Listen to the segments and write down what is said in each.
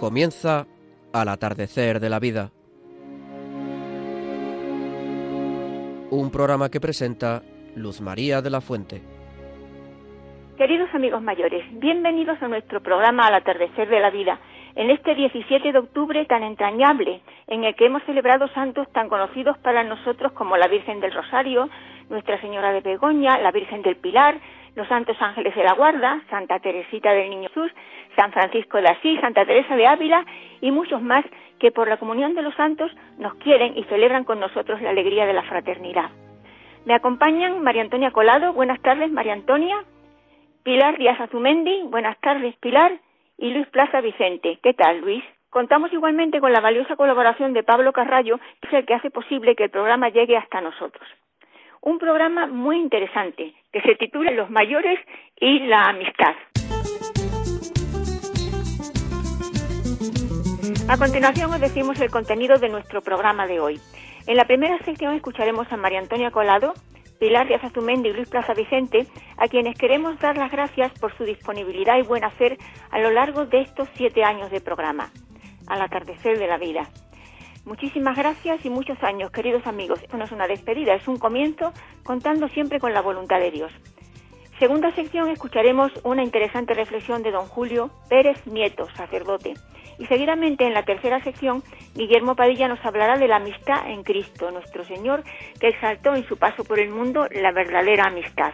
Comienza al atardecer de la vida. Un programa que presenta Luz María de la Fuente. Queridos amigos mayores, bienvenidos a nuestro programa Al atardecer de la vida, en este 17 de octubre tan entrañable, en el que hemos celebrado santos tan conocidos para nosotros como la Virgen del Rosario, Nuestra Señora de Begoña, la Virgen del Pilar, los Santos Ángeles de la Guarda, Santa Teresita del Niño Jesús, San Francisco de Asís, Santa Teresa de Ávila y muchos más que por la comunión de los santos nos quieren y celebran con nosotros la alegría de la fraternidad. Me acompañan María Antonia Colado, buenas tardes María Antonia, Pilar Díaz Azumendi, buenas tardes Pilar, y Luis Plaza Vicente. ¿Qué tal Luis? Contamos igualmente con la valiosa colaboración de Pablo Carrallo, que es el que hace posible que el programa llegue hasta nosotros. Un programa muy interesante que se titula Los mayores y la amistad. A continuación os decimos el contenido de nuestro programa de hoy. En la primera sección escucharemos a María Antonia Colado, Pilar Díaz Azumendi y Luis Plaza Vicente, a quienes queremos dar las gracias por su disponibilidad y buen hacer a lo largo de estos siete años de programa, al atardecer de la vida. Muchísimas gracias y muchos años, queridos amigos. Esto no es una despedida, es un comienzo contando siempre con la voluntad de Dios. Segunda sección escucharemos una interesante reflexión de don Julio Pérez Nieto, sacerdote. Y seguidamente en la tercera sección, Guillermo Padilla nos hablará de la amistad en Cristo, nuestro Señor, que exaltó en su paso por el mundo la verdadera amistad.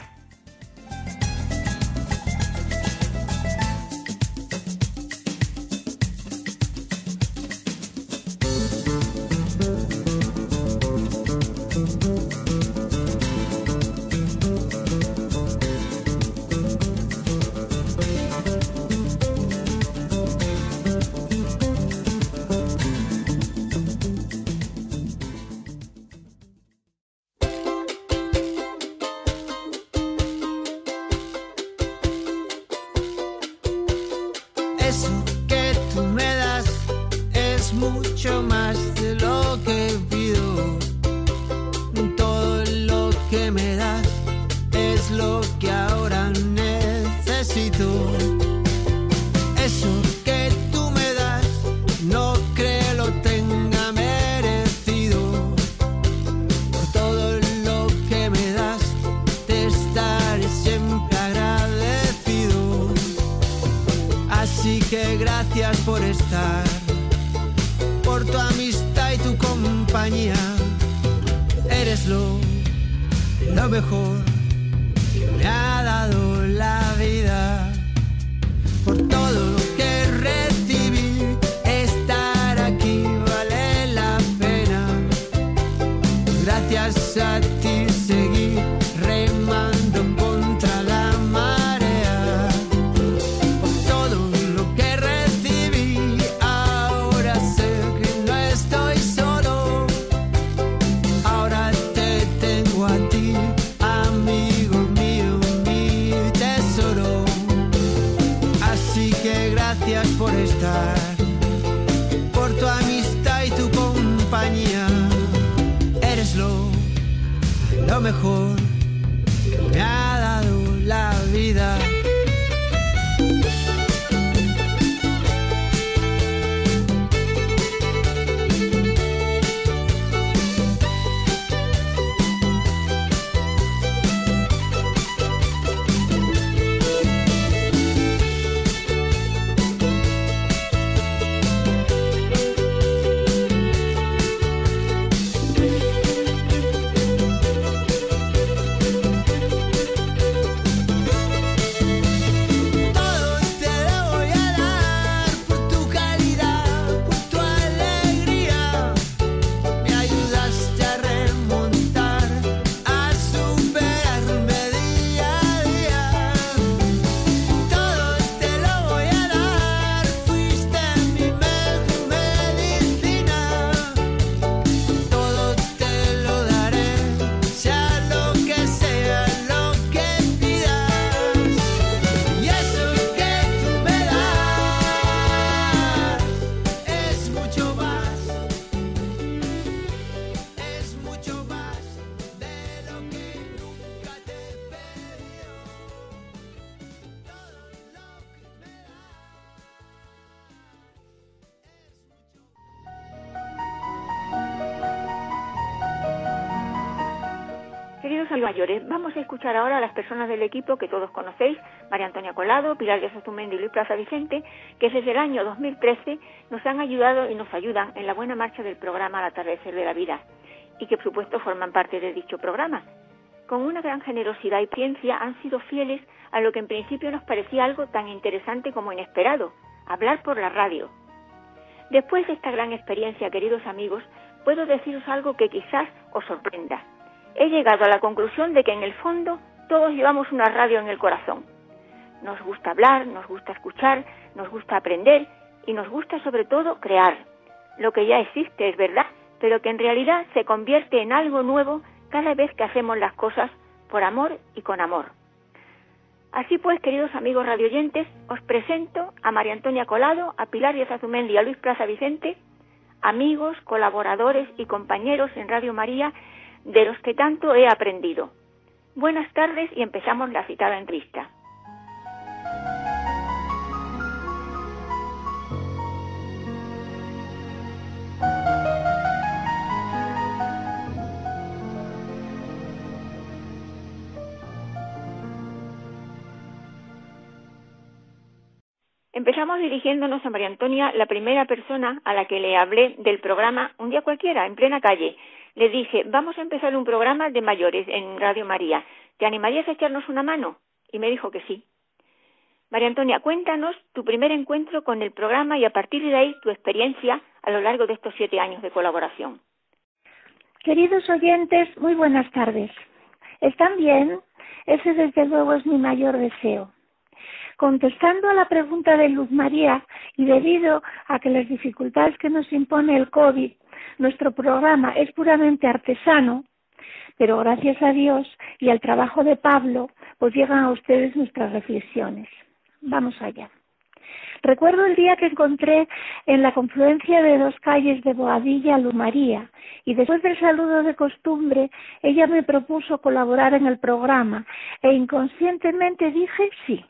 Escuchar ahora a las personas del equipo que todos conocéis, María Antonia Colado, Pilar de Sozumendi y Luis Plaza Vicente, que desde el año 2013 nos han ayudado y nos ayudan en la buena marcha del programa Al atardecer de la vida y que por supuesto forman parte de dicho programa. Con una gran generosidad y ciencia han sido fieles a lo que en principio nos parecía algo tan interesante como inesperado, hablar por la radio. Después de esta gran experiencia, queridos amigos, puedo deciros algo que quizás os sorprenda. He llegado a la conclusión de que en el fondo todos llevamos una radio en el corazón. Nos gusta hablar, nos gusta escuchar, nos gusta aprender y nos gusta sobre todo crear. Lo que ya existe es verdad, pero que en realidad se convierte en algo nuevo cada vez que hacemos las cosas por amor y con amor. Así pues, queridos amigos radioyentes, os presento a María Antonia Colado, a Pilar Díaz Azumendi y a Luis Plaza Vicente, amigos, colaboradores y compañeros en Radio María, de los que tanto he aprendido. Buenas tardes y empezamos la citada entrevista. Empezamos dirigiéndonos a María Antonia, la primera persona a la que le hablé del programa un día cualquiera, en plena calle. Le dije, vamos a empezar un programa de mayores en Radio María. ¿Te animarías a echarnos una mano? Y me dijo que sí. María Antonia, cuéntanos tu primer encuentro con el programa y a partir de ahí tu experiencia a lo largo de estos siete años de colaboración. Queridos oyentes, muy buenas tardes. ¿Están bien? Ese desde luego es mi mayor deseo. Contestando a la pregunta de Luz María y debido a que las dificultades que nos impone el COVID, nuestro programa es puramente artesano, pero gracias a Dios y al trabajo de Pablo, pues llegan a ustedes nuestras reflexiones. Vamos allá. Recuerdo el día que encontré en la confluencia de dos calles de Boadilla a Luz María y después del saludo de costumbre ella me propuso colaborar en el programa e inconscientemente dije sí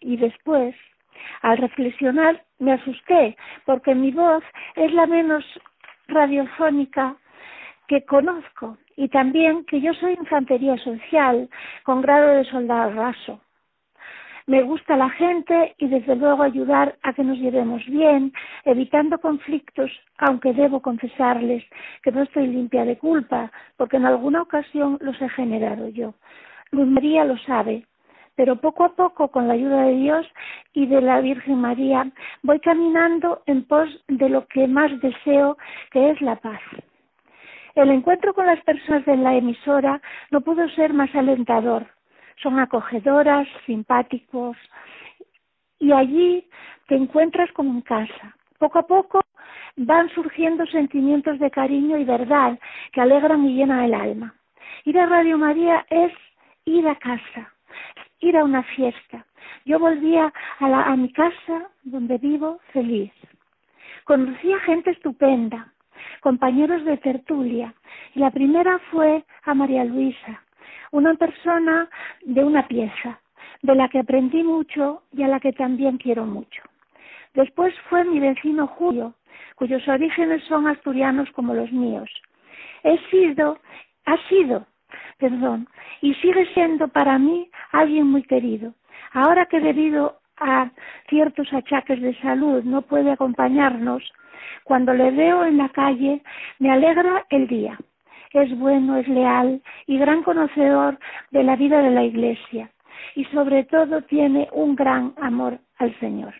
y después, al reflexionar, me asusté porque mi voz es la menos radiofónica que conozco y también que yo soy infantería social con grado de soldado raso. Me gusta la gente y desde luego ayudar a que nos llevemos bien, evitando conflictos, aunque debo confesarles que no estoy limpia de culpa, porque en alguna ocasión los he generado yo. Luis María lo sabe, pero poco a poco, con la ayuda de Dios y de la Virgen María, voy caminando en pos de lo que más deseo, que es la paz. El encuentro con las personas de la emisora no pudo ser más alentador. Son acogedoras, simpáticos, y allí te encuentras como en casa. Poco a poco van surgiendo sentimientos de cariño y verdad que alegran y llenan el alma. Ir a Radio María es ir a casa, ir a una fiesta. Yo volvía a, la, a mi casa donde vivo feliz. Conocí a gente estupenda, compañeros de tertulia, y la primera fue a María Luisa, una persona de una pieza, de la que aprendí mucho y a la que también quiero mucho. Después fue mi vecino Julio, cuyos orígenes son asturianos como los míos. He sido, ha sido perdón, y sigue siendo para mí alguien muy querido. Ahora que debido a ciertos achaques de salud no puede acompañarnos, cuando le veo en la calle me alegra el día. Es bueno, es leal y gran conocedor de la vida de la Iglesia y sobre todo tiene un gran amor al Señor.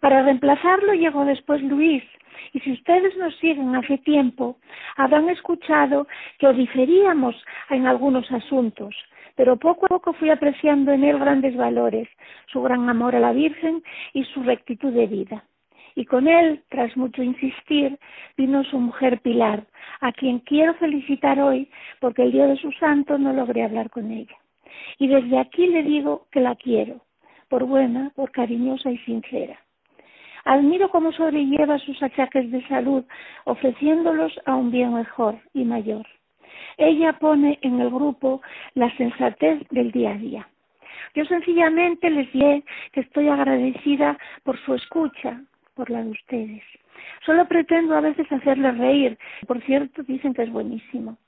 Para reemplazarlo llegó después Luis, y si ustedes nos siguen hace tiempo, habrán escuchado que diferíamos en algunos asuntos, pero poco a poco fui apreciando en él grandes valores, su gran amor a la Virgen y su rectitud de vida. Y con él, tras mucho insistir, vino su mujer Pilar, a quien quiero felicitar hoy porque el día de su santo no logré hablar con ella. Y desde aquí le digo que la quiero, por buena, por cariñosa y sincera. Admiro cómo sobrelleva sus achaques de salud, ofreciéndolos a un bien mejor y mayor. Ella pone en el grupo la sensatez del día a día. Yo sencillamente les diré que estoy agradecida por su escucha, por la de ustedes. Solo pretendo a veces hacerles reír. Por cierto, dicen que es buenísimo.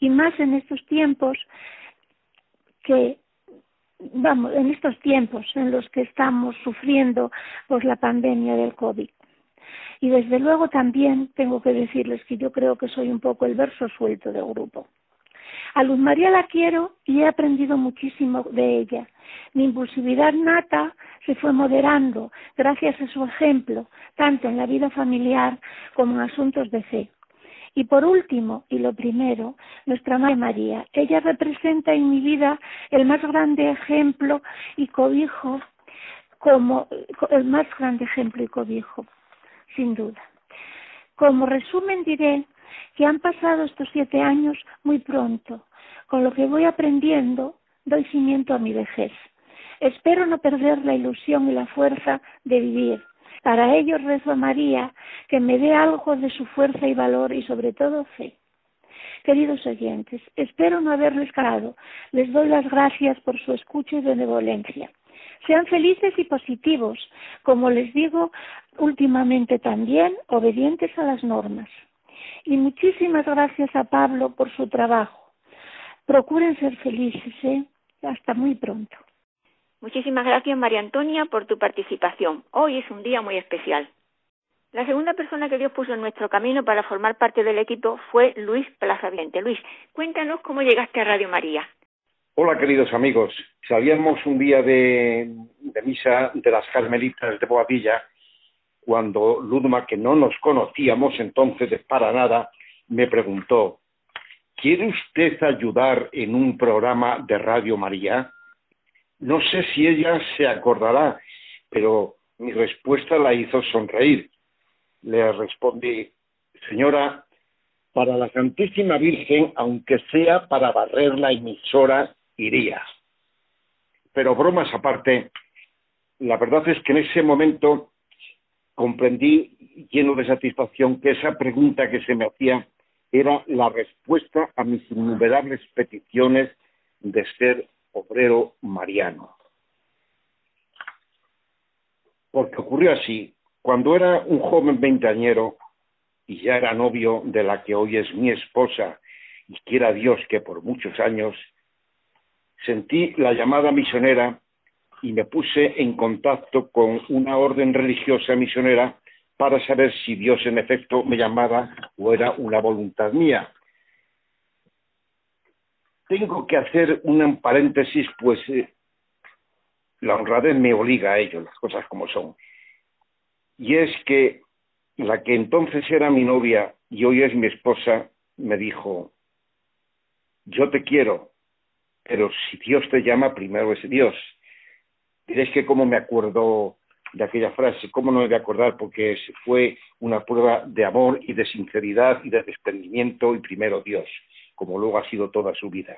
y más en estos tiempos que vamos, en estos tiempos en los que estamos sufriendo por la pandemia del COVID. Y desde luego también tengo que decirles que yo creo que soy un poco el verso suelto del grupo. A Luz María la quiero y he aprendido muchísimo de ella. Mi impulsividad nata se fue moderando gracias a su ejemplo, tanto en la vida familiar como en asuntos de fe. Y por último, y lo primero, nuestra Madre María. Ella representa en mi vida el más grande ejemplo y cobijo, como el más grande ejemplo y cobijo, sin duda. Como resumen diré que han pasado estos siete años muy pronto. Con lo que voy aprendiendo, doy cimiento a mi vejez. Espero no perder la ilusión y la fuerza de vivir, para ello rezo a María que me dé algo de su fuerza y valor y sobre todo fe. Queridos oyentes, espero no haberles calado. Les doy las gracias por su escucha y benevolencia. Sean felices y positivos, como les digo últimamente también, obedientes a las normas. Y muchísimas gracias a Pablo por su trabajo. Procuren ser felices, ¿eh? Hasta muy pronto. Muchísimas gracias, María Antonia, por tu participación. Hoy es un día muy especial. La segunda persona que Dios puso en nuestro camino para formar parte del equipo fue Luis Plazaviente. Luis, cuéntanos cómo llegaste a Radio María. Hola, queridos amigos. Salíamos un día de, misa de las Carmelitas de Boadilla cuando Ludma, que no nos conocíamos entonces para nada, me preguntó, ¿quiere usted ayudar en un programa de Radio María? No sé si ella se acordará, pero mi respuesta la hizo sonreír. Le respondí, señora, para la Santísima Virgen, aunque sea para barrer la emisora, iría. Pero bromas aparte, la verdad es que en ese momento comprendí lleno de satisfacción que esa pregunta que se me hacía era la respuesta a mis innumerables peticiones de ser obrero mariano. Porque ocurrió así, cuando era un joven veinteañero y ya era novio de la que hoy es mi esposa y quiera Dios que por muchos años, sentí la llamada misionera y me puse en contacto con una orden religiosa misionera para saber si Dios en efecto me llamaba o era una voluntad mía tengo que hacer un paréntesis, pues eh, la honradez me obliga a ello, las cosas como son. Y es que la que entonces era mi novia y hoy es mi esposa, me dijo, yo te quiero, pero si Dios te llama, primero es Dios. Diréis que cómo me acuerdo de aquella frase, cómo no me voy a acordar, porque fue una prueba de amor y de sinceridad y de desprendimiento y primero Dios como luego ha sido toda su vida.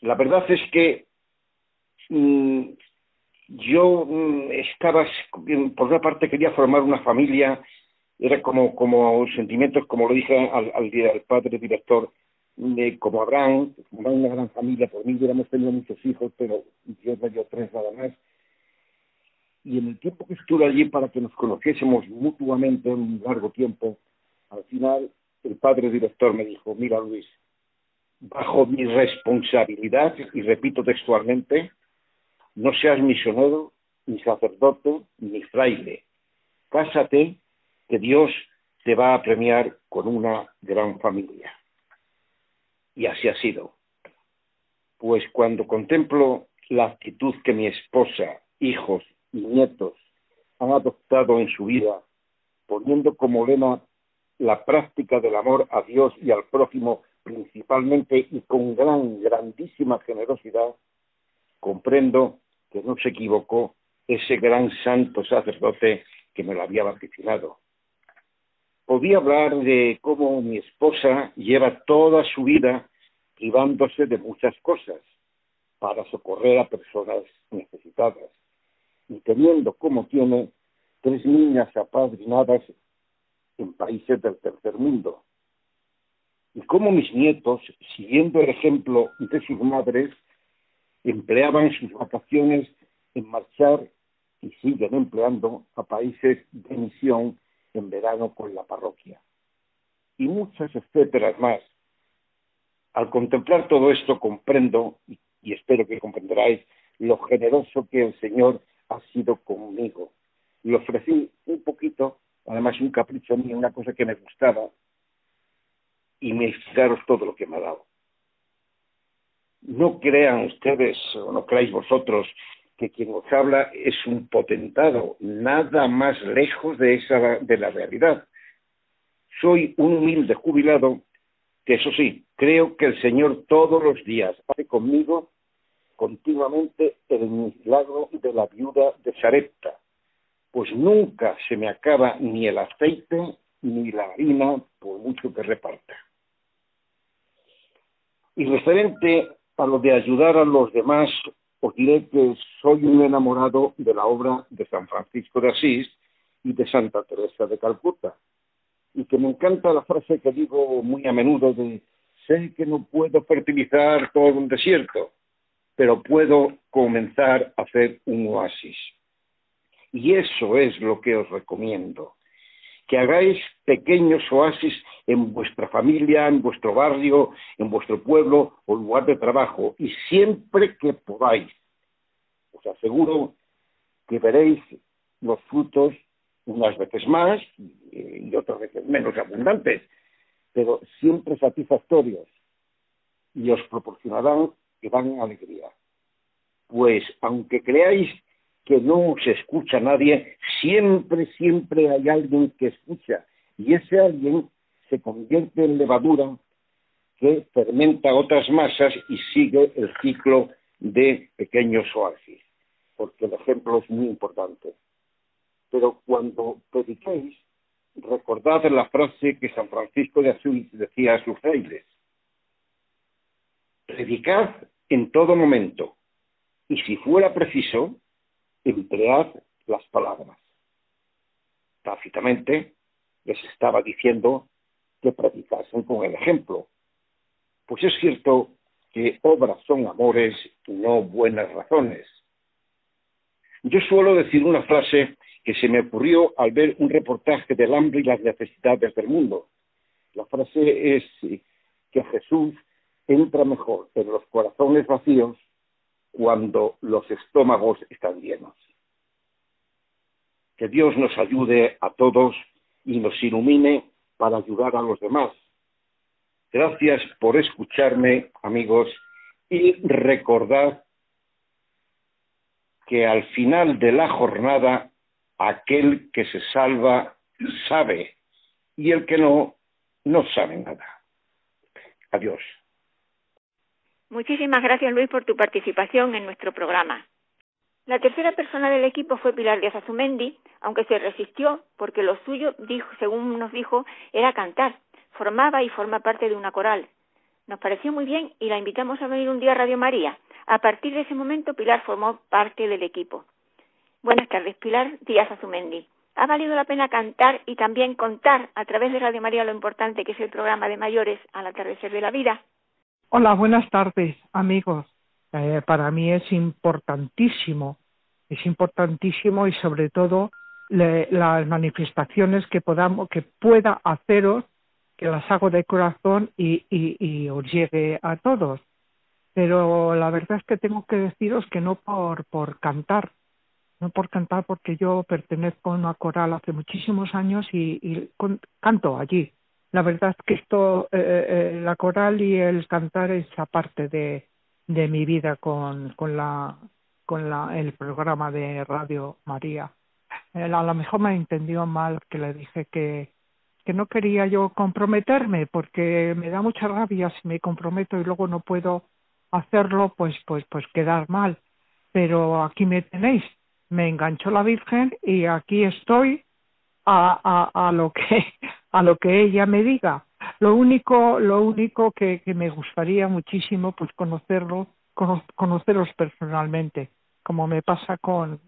La verdad es que mm, yo mm, estaba, por una parte quería formar una familia, era como, como sentimientos, como lo dije al, al, padre director, de, como Abraham, una gran familia, por mí hubiéramos tenido muchos hijos, pero Dios me tres nada más. Y en el tiempo que estuve allí para que nos conociésemos mutuamente un largo tiempo, al final el padre director me dijo, mira Luis, bajo mi responsabilidad, y repito textualmente, no seas misionero, ni sacerdote, ni fraile. Cásate, que Dios te va a premiar con una gran familia. Y así ha sido. Pues cuando contemplo la actitud que mi esposa, hijos y nietos han adoptado en su vida, poniendo como lema la práctica del amor a Dios y al prójimo principalmente y con gran, grandísima generosidad, comprendo que no se equivocó ese gran santo sacerdote que me lo había vaticinado. Podía hablar de cómo mi esposa lleva toda su vida privándose de muchas cosas para socorrer a personas necesitadas y teniendo como tiene tres niñas apadrinadas en países del tercer mundo. Y cómo mis nietos, siguiendo el ejemplo de sus madres, empleaban sus vacaciones en marchar y siguen empleando a países de misión en verano con la parroquia. y muchas etcétera más. Al contemplar todo esto comprendo, y espero que comprenderáis, lo generoso que el Señor ha sido conmigo. Le ofrecí un poquito, además un capricho mío, una cosa que me gustaba, y me fijaros todo lo que me ha dado. No crean ustedes, o no creáis vosotros, que quien os habla es un potentado, nada más lejos de, esa, de la realidad. Soy un humilde jubilado que, eso sí, creo que el Señor todos los días hace conmigo continuamente el milagro de la viuda de Sarepta, pues nunca se me acaba ni el aceite ni la harina por mucho que reparta. Y referente a lo de ayudar a los demás, os diré que soy un enamorado de la obra de San Francisco de Asís y de Santa Teresa de Calcuta, y que me encanta la frase que digo muy a menudo de sé que no puedo fertilizar todo un desierto, pero puedo comenzar a hacer un oasis. Y eso es lo que os recomiendo, que hagáis pequeños oasis en vuestra familia, en vuestro barrio, en vuestro pueblo o lugar de trabajo, y siempre que podáis. Os aseguro que veréis los frutos unas veces más y otras veces menos abundantes, pero siempre satisfactorios y os proporcionarán dan alegría. Pues aunque creáis que no se escucha nadie, siempre, siempre hay alguien que escucha. Y ese alguien se convierte en levadura que fermenta otras masas y sigue el ciclo de pequeños oasis, porque el ejemplo es muy importante. Pero cuando prediquéis, recordad la frase que San Francisco de Asís decía a sus frailes. Predicad en todo momento, y si fuera preciso, emplead las palabras. Tácitamente les estaba diciendo que predicasen con el ejemplo, pues es cierto que obras son amores y no buenas razones. Yo suelo decir una frase que se me ocurrió al ver un reportaje del hambre y las necesidades del mundo. La frase es que Jesús entra mejor en los corazones vacíos cuando los estómagos están llenos. Que Dios nos ayude a todos y nos ilumine para ayudar a los demás. Gracias por escucharme, amigos, y recordad que al final de la jornada aquel que se salva sabe y el que no, no sabe nada. Adiós. Muchísimas gracias, Luis, por tu participación en nuestro programa. La tercera persona del equipo fue Pilar Díaz Azumendi, aunque se resistió porque lo suyo, dijo, según nos dijo, era cantar. Formaba y forma parte de una coral. Nos pareció muy bien y la invitamos a venir un día a Radio María. A partir de ese momento, Pilar formó parte del equipo. Buenas tardes, Pilar Díaz Azumendi. ¿Ha valido la pena cantar y también contar a través de Radio María lo importante que es el programa de mayores al atardecer de la vida? Hola, buenas tardes, amigos. Eh, para mí es importantísimo, es importantísimo y sobre todo las manifestaciones que podamos, que pueda haceros, que las hago de corazón y, y, os llegue a todos. Pero la verdad es que tengo que deciros que no por, por cantar, no por cantar porque yo pertenezco a una coral hace muchísimos años y, canto allí la verdad que esto, eh, eh, la coral y el cantar es aparte de, de mi vida con, con, la, con la, el programa de Radio María. a lo mejor me entendió mal que le dije que, que no quería yo comprometerme porque me da mucha rabia si me comprometo y luego no puedo hacerlo, pues, pues, pues quedar mal. Pero aquí me tenéis. Me enganchó la Virgen y aquí estoy a, a, a lo que a lo que ella me diga. Lo único, lo único que, me gustaría muchísimo, pues conocerlo, conoceros personalmente, como me pasa con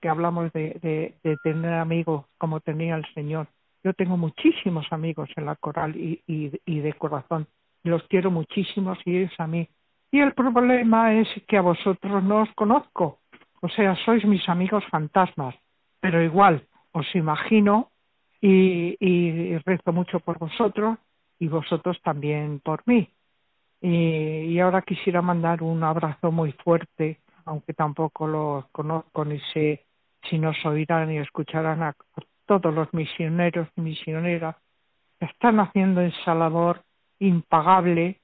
que hablamos de, de, de, tener amigos como tenía el Señor. Yo tengo muchísimos amigos en la coral y, y, y de corazón. Los quiero muchísimos y es a mí. Y el problema es que a vosotros no os conozco. O sea, sois mis amigos fantasmas. Pero igual, os imagino y, y rezo mucho por vosotros y vosotros también por mí. Y, ahora quisiera mandar un abrazo muy fuerte, aunque tampoco los conozco ni sé si nos oirán y escucharán a todos los misioneros y misioneras que están haciendo esa labor impagable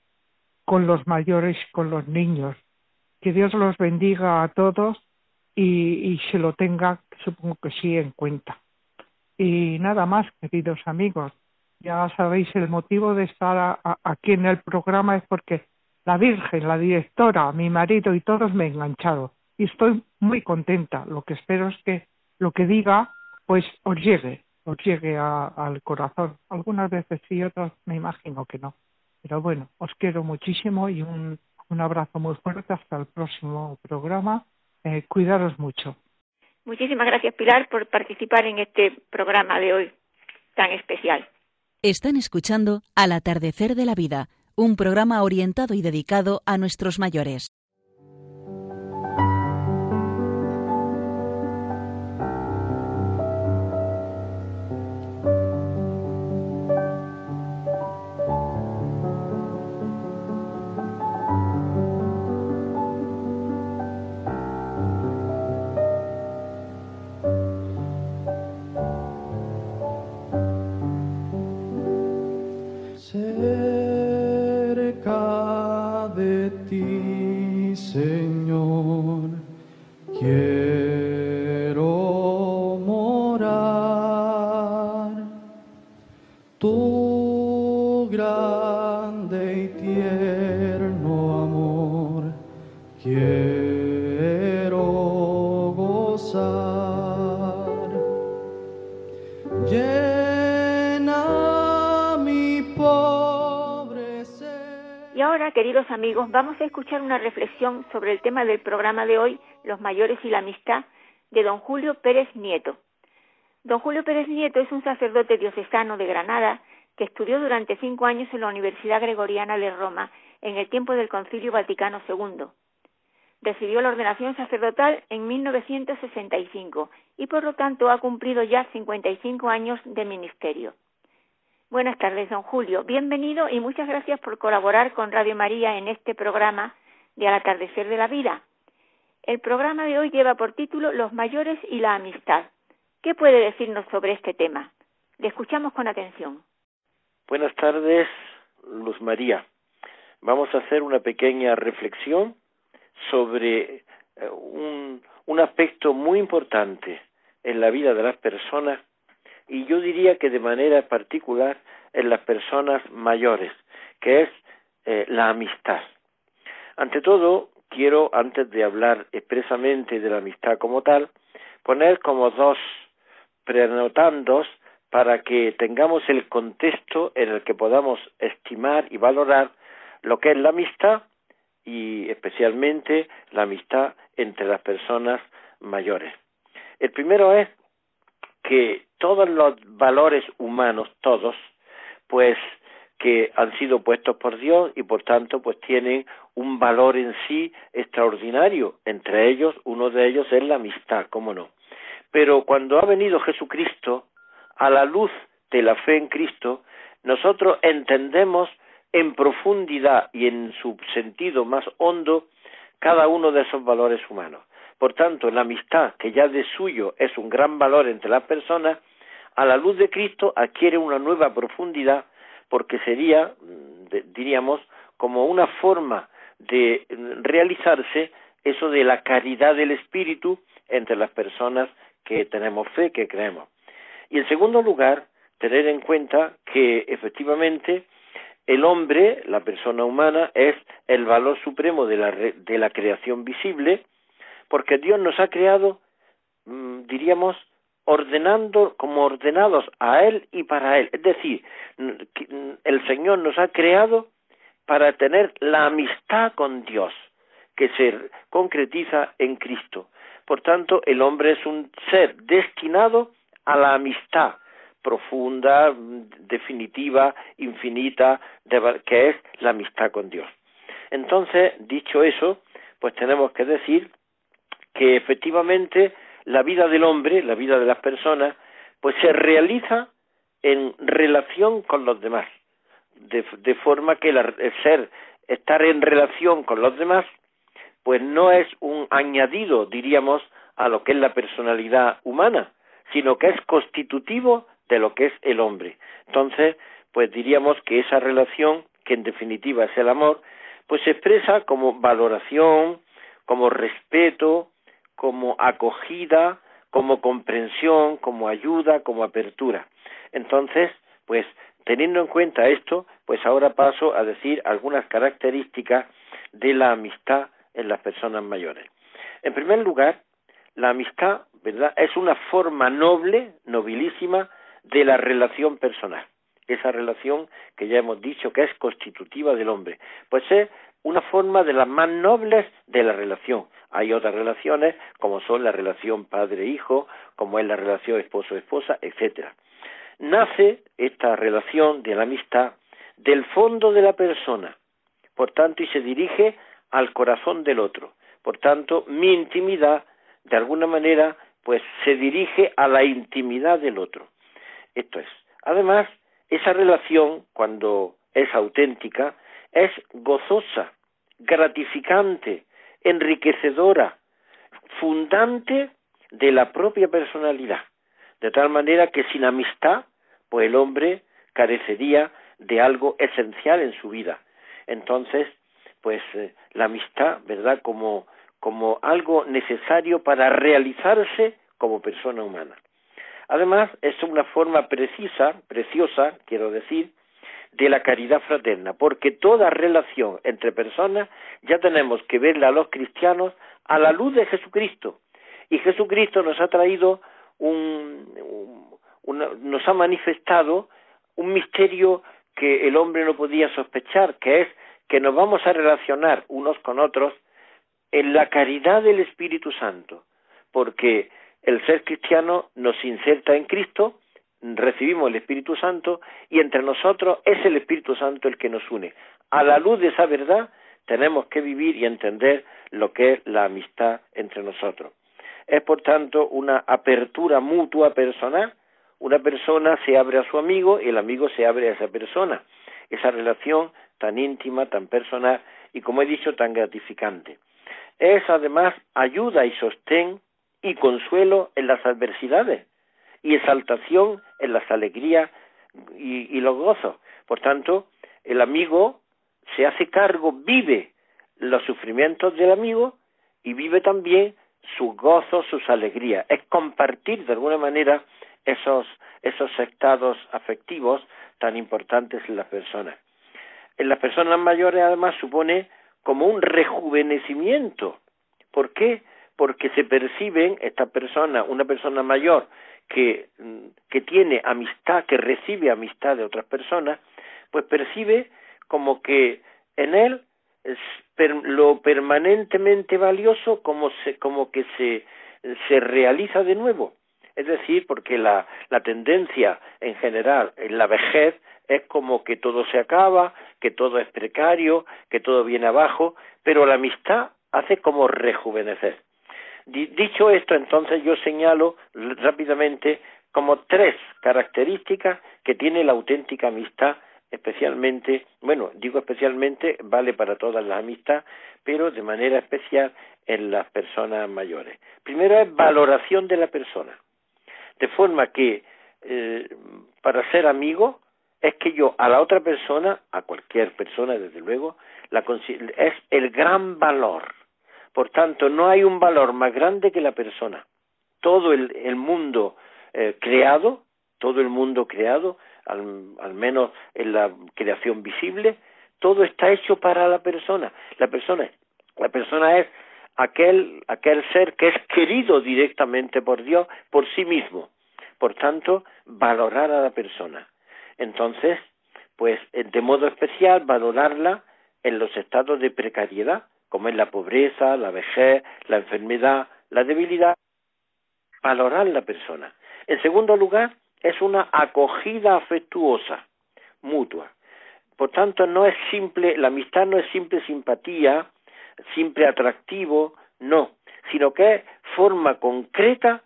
con los mayores y con los niños. Que Dios los bendiga a todos y, y se lo tenga, supongo que sí, en cuenta. Y nada más, queridos amigos. Ya sabéis, el motivo de estar aquí en el programa es porque la Virgen, la directora, mi marido y todos me han enganchado. Y estoy muy contenta. Lo que espero es que lo que diga, pues os llegue, os llegue al corazón. Algunas veces sí, otras me imagino que no. Pero bueno, os quiero muchísimo y un, un abrazo muy fuerte. Hasta el próximo programa. Eh, cuidaros mucho. Muchísimas gracias, Pilar, por participar en este programa de hoy tan especial. Están escuchando Al atardecer de la vida, un programa orientado y dedicado a nuestros mayores. Queridos amigos, vamos a escuchar una reflexión sobre el tema del programa de hoy, los mayores y la amistad, de don Julio Pérez Nieto. Don Julio Pérez Nieto es un sacerdote diocesano de Granada que estudió durante cinco años en la Universidad Gregoriana de Roma en el tiempo del Concilio Vaticano II. Recibió la ordenación sacerdotal en 1965 y por lo tanto ha cumplido ya 55 años de ministerio. Buenas tardes, don Julio. Bienvenido y muchas gracias por colaborar con Radio María en este programa de Al atardecer de la vida. El programa de hoy lleva por título Los mayores y la amistad. ¿Qué puede decirnos sobre este tema? Le escuchamos con atención. Buenas tardes, Luz María. Vamos a hacer una pequeña reflexión sobre eh, un, un aspecto muy importante en la vida de las personas y yo diría que de manera particular en las personas mayores, que es eh, la amistad. Ante todo, quiero, antes de hablar expresamente de la amistad como tal, poner como dos prenotandos para que tengamos el contexto en el que podamos estimar y valorar lo que es la amistad y especialmente la amistad entre las personas mayores. El primero es que todos los valores humanos, todos, pues que han sido puestos por Dios y por tanto pues tienen un valor en sí extraordinario. Entre ellos, uno de ellos es la amistad, cómo no. Pero cuando ha venido Jesucristo, a la luz de la fe en Cristo, nosotros entendemos en profundidad y en su sentido más hondo cada uno de esos valores humanos. Por tanto, la amistad, que ya de suyo es un gran valor entre las personas, a la luz de Cristo adquiere una nueva profundidad porque sería, mm, diríamos, como una forma de mm, realizarse eso de la caridad del Espíritu entre las personas que tenemos fe, que creemos. Y en segundo lugar, tener en cuenta que efectivamente el hombre, la persona humana, es el valor supremo de la, de la creación visible porque Dios nos ha creado, mm, diríamos, ordenando como ordenados a Él y para Él. Es decir, el Señor nos ha creado para tener la amistad con Dios, que se concretiza en Cristo. Por tanto, el hombre es un ser destinado a la amistad profunda, definitiva, infinita, que es la amistad con Dios. Entonces, dicho eso, pues tenemos que decir que efectivamente la vida del hombre, la vida de las personas, pues se realiza en relación con los demás. de, forma que el ser, estar en relación con los demás, pues no es un añadido, diríamos, a lo que es la personalidad humana, sino que es constitutivo de lo que es el hombre. Entonces, pues diríamos que esa relación, que en definitiva es el amor, pues se expresa como valoración, como respeto, como acogida, como comprensión, como ayuda, como apertura. Entonces, pues teniendo en cuenta esto, pues ahora paso a decir algunas características de la amistad en las personas mayores. En primer lugar, la amistad, ¿verdad?, es una forma noble, nobilísima, de la relación personal. Esa relación que ya hemos dicho que es constitutiva del hombre. Pues es una forma de las más nobles de la relación. Hay otras relaciones, como son la relación padre-hijo, como es la relación esposo-esposa, etcétera. Nace esta relación de la amistad del fondo de la persona, por tanto, y se dirige al corazón del otro. Por tanto, mi intimidad, de alguna manera, pues se dirige a la intimidad del otro. Esto es. Además, esa relación, cuando es auténtica, es gozosa, gratificante, enriquecedora, fundante de la propia personalidad. De tal manera que sin amistad, pues el hombre carecería de algo esencial en su vida. Entonces, pues eh, la amistad, ¿verdad? Como, como algo necesario para realizarse como persona humana. Además, es una forma precisa, preciosa, quiero decir, de la caridad fraterna, porque toda relación entre personas ya tenemos que verla a los cristianos a la luz de Jesucristo. Y Jesucristo nos ha traído un, nos ha manifestado un misterio que el hombre no podía sospechar, que es que nos vamos a relacionar unos con otros en la caridad del Espíritu Santo, porque el ser cristiano nos inserta en Cristo, recibimos el Espíritu Santo y entre nosotros es el Espíritu Santo el que nos une. A la luz de esa verdad tenemos que vivir y entender lo que es la amistad entre nosotros. Es por tanto una apertura mutua personal, una persona se abre a su amigo y el amigo se abre a esa persona. Esa relación tan íntima, tan personal y como he dicho tan gratificante. Es además ayuda y sostén y consuelo en las adversidades y exaltación en las alegrías y, los gozos. Por tanto, el amigo se hace cargo, vive los sufrimientos del amigo y vive también sus gozos, sus alegrías. Es compartir de alguna manera esos, esos estados afectivos tan importantes en las personas. En las personas mayores además supone como un rejuvenecimiento. ¿Por qué? porque se perciben esta persona, una persona mayor que, mm, que tiene amistad, que recibe amistad de otras personas, pues percibe como que en él es lo permanentemente valioso como, se, como que se, se realiza de nuevo. Es decir, porque la, la tendencia en general en la vejez es como que todo se acaba, que todo es precario, que todo viene abajo, pero la amistad hace como rejuvenecer. Dicho esto, entonces yo señalo rápidamente como tres características que tiene la auténtica amistad, especialmente, bueno, digo especialmente, vale para todas las amistades, pero de manera especial en las personas mayores. Primero es valoración de la persona, de forma que eh, para ser amigo es que yo a la otra persona, a cualquier persona desde luego, la, es el gran valor por tanto, no hay un valor más grande que la persona. Todo el, mundo eh, creado, todo el mundo creado, al, menos en la creación visible, todo está hecho para la persona. La persona, la persona es aquel, aquel ser que es querido directamente por Dios, por sí mismo. Por tanto, valorar a la persona. Entonces, pues de modo especial valorarla en los estados de precariedad, como es la pobreza, la vejez, la enfermedad, la debilidad, valorar la persona. En segundo lugar, es una acogida afectuosa, mutua. Por tanto, no es simple, la amistad no es simple simpatía, simple atractivo, no, sino que es forma concreta,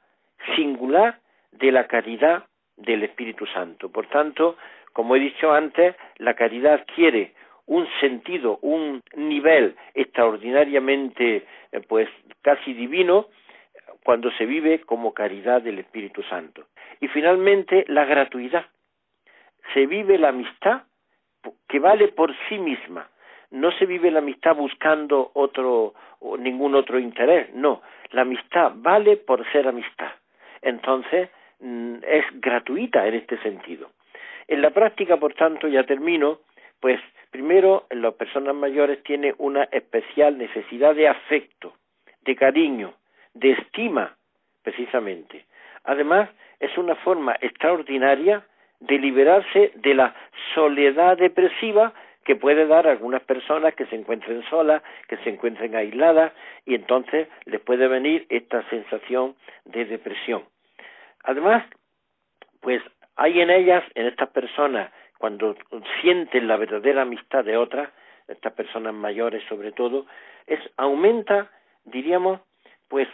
singular, de la caridad del Espíritu Santo. Por tanto, como he dicho antes, la caridad quiere un sentido, un nivel extraordinariamente, eh, pues casi divino, cuando se vive como caridad del Espíritu Santo. Y finalmente, la gratuidad. Se vive la amistad que vale por sí misma. No se vive la amistad buscando otro o ningún otro interés, no. La amistad vale por ser amistad. Entonces, mm, es gratuita en este sentido. En la práctica, por tanto, ya termino, pues primero las personas mayores tienen una especial necesidad de afecto, de cariño, de estima, precisamente. Además, es una forma extraordinaria de liberarse de la soledad depresiva que puede dar algunas personas que se encuentren solas, que se encuentren aisladas, y entonces les puede venir esta sensación de depresión. Además, pues hay en ellas, en estas personas, cuando sienten la verdadera amistad de otras, estas personas mayores sobre todo, es aumenta, diríamos, pues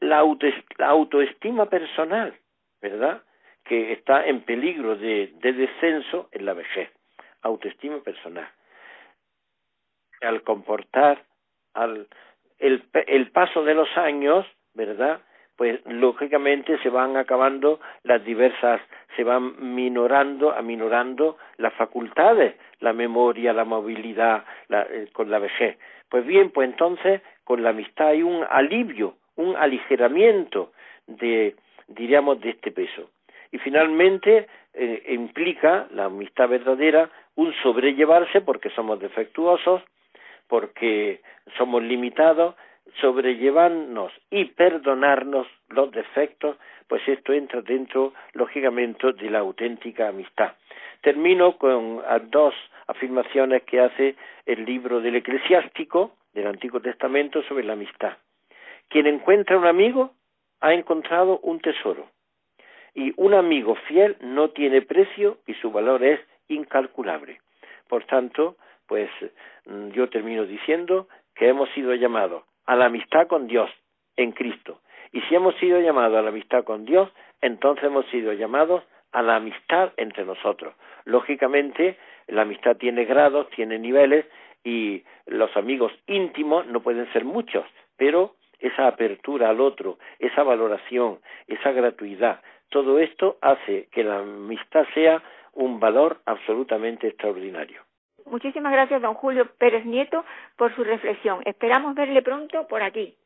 la, autoestima personal, ¿verdad? Que está en peligro de, descenso en la vejez. Autoestima personal. Al comportar, al el, el paso de los años, ¿verdad? Pues lógicamente se van acabando las diversas, se van minorando, aminorando las facultades, la memoria, la movilidad, eh, con la vejez. Pues bien, pues entonces con la amistad hay un alivio un aligeramiento de, diríamos, de este peso. Y finalmente eh, implica la amistad verdadera un sobrellevarse porque somos defectuosos, porque somos limitados, sobrellevarnos y perdonarnos los defectos, pues esto entra dentro, lógicamente, de la auténtica amistad. Termino con dos afirmaciones que hace el libro del eclesiástico del Antiguo Testamento sobre la amistad. Quien encuentra un amigo ha encontrado un tesoro. Y un amigo fiel no tiene precio y su valor es incalculable. Por tanto, pues mm, yo termino diciendo que hemos sido llamados a la amistad con Dios en Cristo. Y si hemos sido llamados a la amistad con Dios, entonces hemos sido llamados a la amistad entre nosotros. Lógicamente, la amistad tiene grados, tiene niveles y los amigos íntimos no pueden ser muchos, pero esa apertura al otro, esa valoración, esa gratuidad, todo esto hace que la amistad sea un valor absolutamente extraordinario. Muchísimas gracias, don Julio Pérez Nieto, por su reflexión. Esperamos verle pronto por aquí.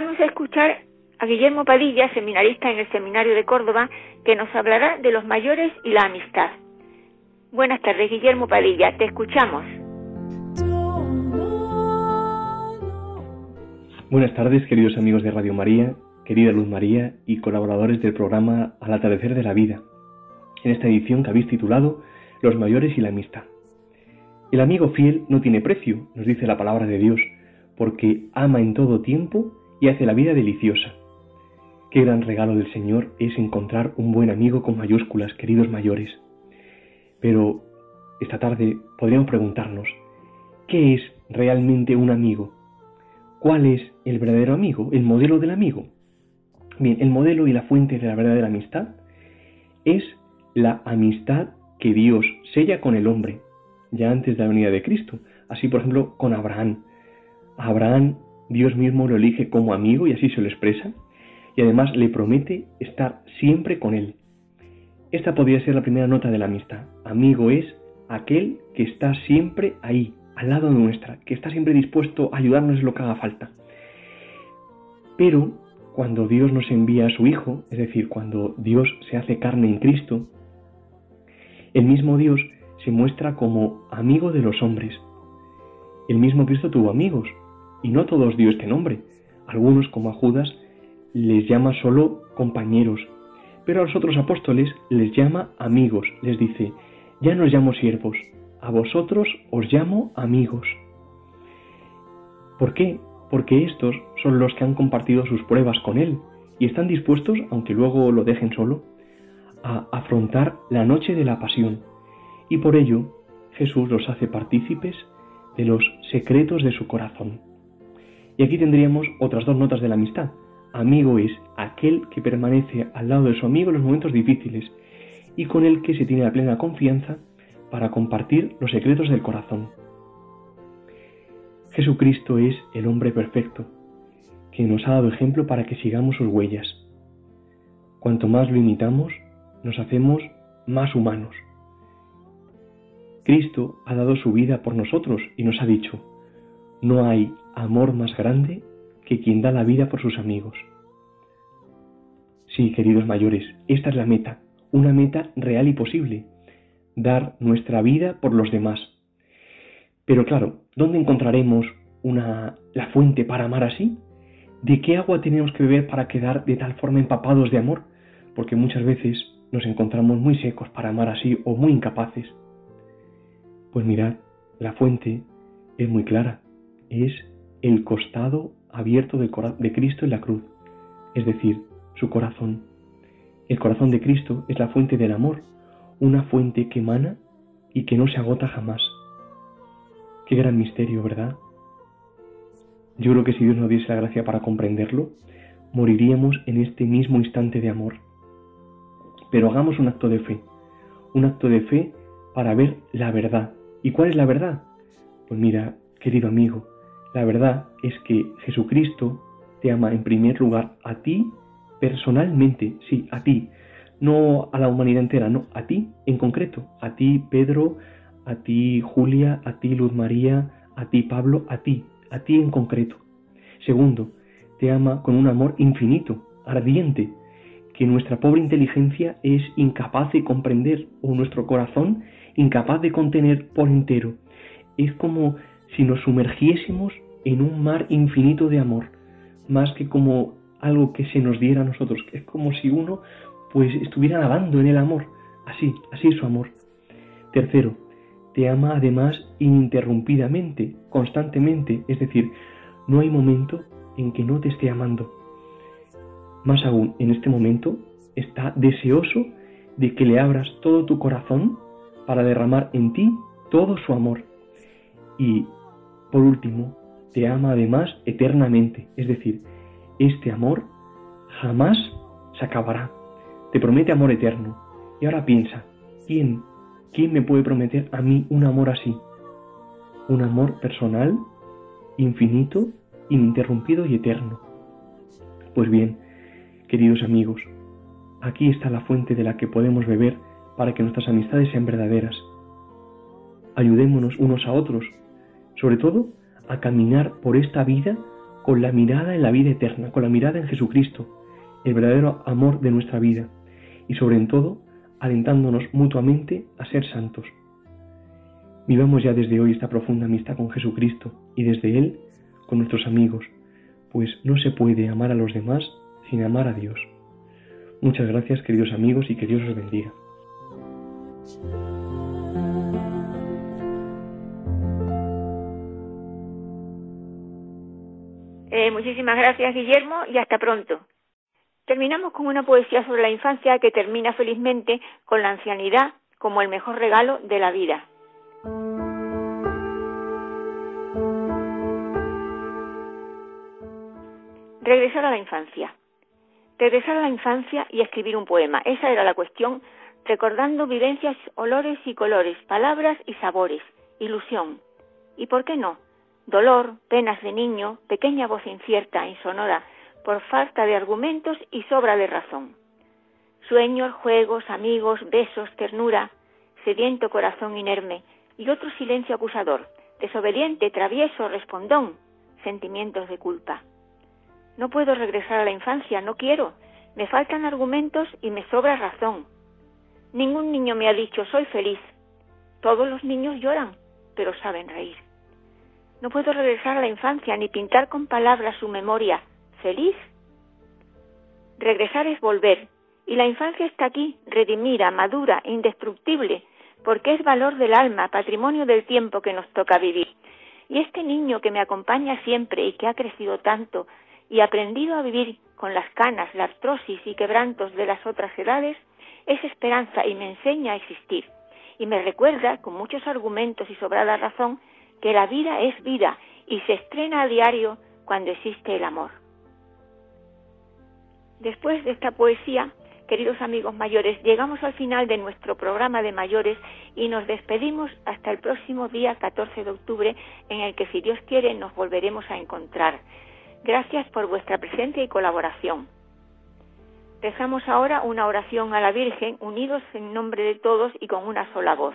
Vamos a escuchar a Guillermo Padilla, seminarista en el Seminario de Córdoba, que nos hablará de los mayores y la amistad. Buenas tardes, Guillermo Padilla, te escuchamos. Buenas tardes, queridos amigos de Radio María, querida Luz María y colaboradores del programa Al atardecer de la vida, en esta edición que habéis titulado Los mayores y la amistad. El amigo fiel no tiene precio, nos dice la palabra de Dios, porque ama en todo tiempo y hace la vida deliciosa. Qué gran regalo del Señor es encontrar un buen amigo con mayúsculas, queridos mayores. Pero esta tarde podríamos preguntarnos, ¿qué es realmente un amigo? ¿Cuál es el verdadero amigo, el modelo del amigo? Bien, el modelo y la fuente de la verdadera amistad es la amistad que Dios sella con el hombre, ya antes de la venida de Cristo. Así, por ejemplo, con Abraham. Abraham, Dios mismo lo elige como amigo y así se lo expresa y además le promete estar siempre con él. Esta podría ser la primera nota de la amistad. Amigo es aquel que está siempre ahí, al lado nuestra, que está siempre dispuesto a ayudarnos en lo que haga falta. Pero cuando Dios nos envía a su Hijo, es decir, cuando Dios se hace carne en Cristo, el mismo Dios se muestra como amigo de los hombres. El mismo Cristo tuvo amigos, y no todos dio este nombre. Algunos, como a Judas, les llama solo compañeros, pero a los otros apóstoles les llama amigos, les dice, ya no os llamo siervos, a vosotros os llamo amigos. ¿Por qué? Porque estos son los que han compartido sus pruebas con Él y están dispuestos, aunque luego lo dejen solo, a afrontar la noche de la pasión. Y por ello Jesús los hace partícipes de los secretos de su corazón. Y aquí tendríamos otras dos notas de la amistad. Amigo es aquel que permanece al lado de su amigo en los momentos difíciles y con el que se tiene la plena confianza para compartir los secretos del corazón. Jesucristo es el hombre perfecto, que nos ha dado ejemplo para que sigamos sus huellas. Cuanto más lo imitamos, nos hacemos más humanos. Cristo ha dado su vida por nosotros y nos ha dicho, no hay amor más grande que quien da la vida por sus amigos. Sí, queridos mayores, esta es la meta, una meta real y posible, dar nuestra vida por los demás. Pero claro, ¿dónde encontraremos una, la fuente para amar así? ¿De qué agua tenemos que beber para quedar de tal forma empapados de amor? Porque muchas veces nos encontramos muy secos para amar así o muy incapaces. Pues mirad, la fuente es muy clara, es el costado abierto de, Cristo en la cruz, es decir, su corazón. El corazón de Cristo es la fuente del amor, una fuente que emana y que no se agota jamás. Qué gran misterio, ¿verdad? Yo creo que si Dios nos diese la gracia para comprenderlo, moriríamos en este mismo instante de amor. Pero hagamos un acto de fe, un acto de fe para ver la verdad. ¿Y cuál es la verdad? Pues mira, querido amigo, la verdad es que Jesucristo te ama en primer lugar a ti personalmente, sí, a ti, no a la humanidad entera, no, a ti en concreto, a ti Pedro, a ti Julia, a ti Luz María, a ti Pablo, a ti, a ti en concreto. Segundo, te ama con un amor infinito, ardiente, que nuestra pobre inteligencia es incapaz de comprender o nuestro corazón incapaz de contener por entero. Es como si nos sumergiésemos en un mar infinito de amor, más que como algo que se nos diera a nosotros, es como si uno pues estuviera nadando en el amor, así, así es su amor. Tercero, te ama además ininterrumpidamente, constantemente, es decir, no hay momento en que no te esté amando. Más aún, en este momento está deseoso de que le abras todo tu corazón para derramar en ti todo su amor. Y por último, te ama además eternamente, es decir, este amor jamás se acabará. Te promete amor eterno. Y ahora piensa, ¿quién, quién me puede prometer a mí un amor así? Un amor personal, infinito, ininterrumpido y eterno. Pues bien, queridos amigos, aquí está la fuente de la que podemos beber para que nuestras amistades sean verdaderas. Ayudémonos unos a otros sobre todo a caminar por esta vida con la mirada en la vida eterna, con la mirada en Jesucristo, el verdadero amor de nuestra vida, y sobre todo alentándonos mutuamente a ser santos. Vivamos ya desde hoy esta profunda amistad con Jesucristo y desde Él con nuestros amigos, pues no se puede amar a los demás sin amar a Dios. Muchas gracias queridos amigos y que Dios os bendiga. Eh, muchísimas gracias Guillermo y hasta pronto. Terminamos con una poesía sobre la infancia que termina felizmente con la ancianidad como el mejor regalo de la vida. Regresar a la infancia. Regresar a la infancia y escribir un poema. Esa era la cuestión, recordando vivencias, olores y colores, palabras y sabores, ilusión. ¿Y por qué no? Dolor, penas de niño, pequeña voz incierta, insonora, por falta de argumentos y sobra de razón. Sueños, juegos, amigos, besos, ternura, sediento corazón inerme y otro silencio acusador, desobediente, travieso, respondón, sentimientos de culpa. No puedo regresar a la infancia, no quiero. Me faltan argumentos y me sobra razón. Ningún niño me ha dicho soy feliz. Todos los niños lloran, pero saben reír. No puedo regresar a la infancia ni pintar con palabras su memoria. ¿Feliz? Regresar es volver, y la infancia está aquí, redimida, madura, indestructible, porque es valor del alma, patrimonio del tiempo que nos toca vivir. Y este niño que me acompaña siempre y que ha crecido tanto, y aprendido a vivir con las canas, la artrosis y quebrantos de las otras edades, es esperanza y me enseña a existir. Y me recuerda, con muchos argumentos y sobrada razón, que la vida es vida y se estrena a diario cuando existe el amor. Después de esta poesía, queridos amigos mayores, llegamos al final de nuestro programa de mayores y nos despedimos hasta el próximo día 14 de octubre, en el que, si Dios quiere, nos volveremos a encontrar. Gracias por vuestra presencia y colaboración. Dejamos ahora una oración a la Virgen, unidos en nombre de todos y con una sola voz.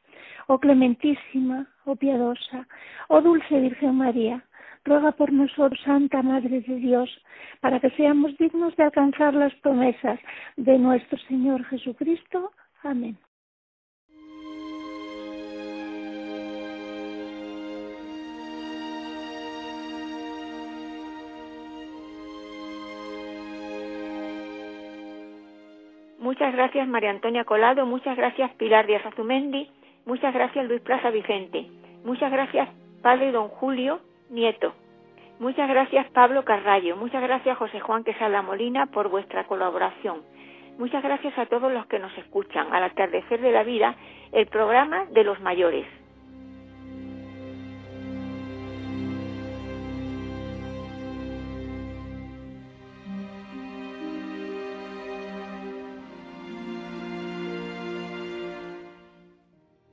Oh clementísima, oh piadosa, oh dulce Virgen María, ruega por nosotros, Santa Madre de Dios, para que seamos dignos de alcanzar las promesas de nuestro Señor Jesucristo. Amén. Muchas gracias María Antonia Colado, muchas gracias Pilar Díaz Azumendi, muchas gracias Luis Plaza Vicente, muchas gracias Padre Don Julio Nieto, muchas gracias Pablo Carrallo, muchas gracias José Juan Quesada Molina por vuestra colaboración. Muchas gracias a todos los que nos escuchan al atardecer de la vida, el programa de los mayores.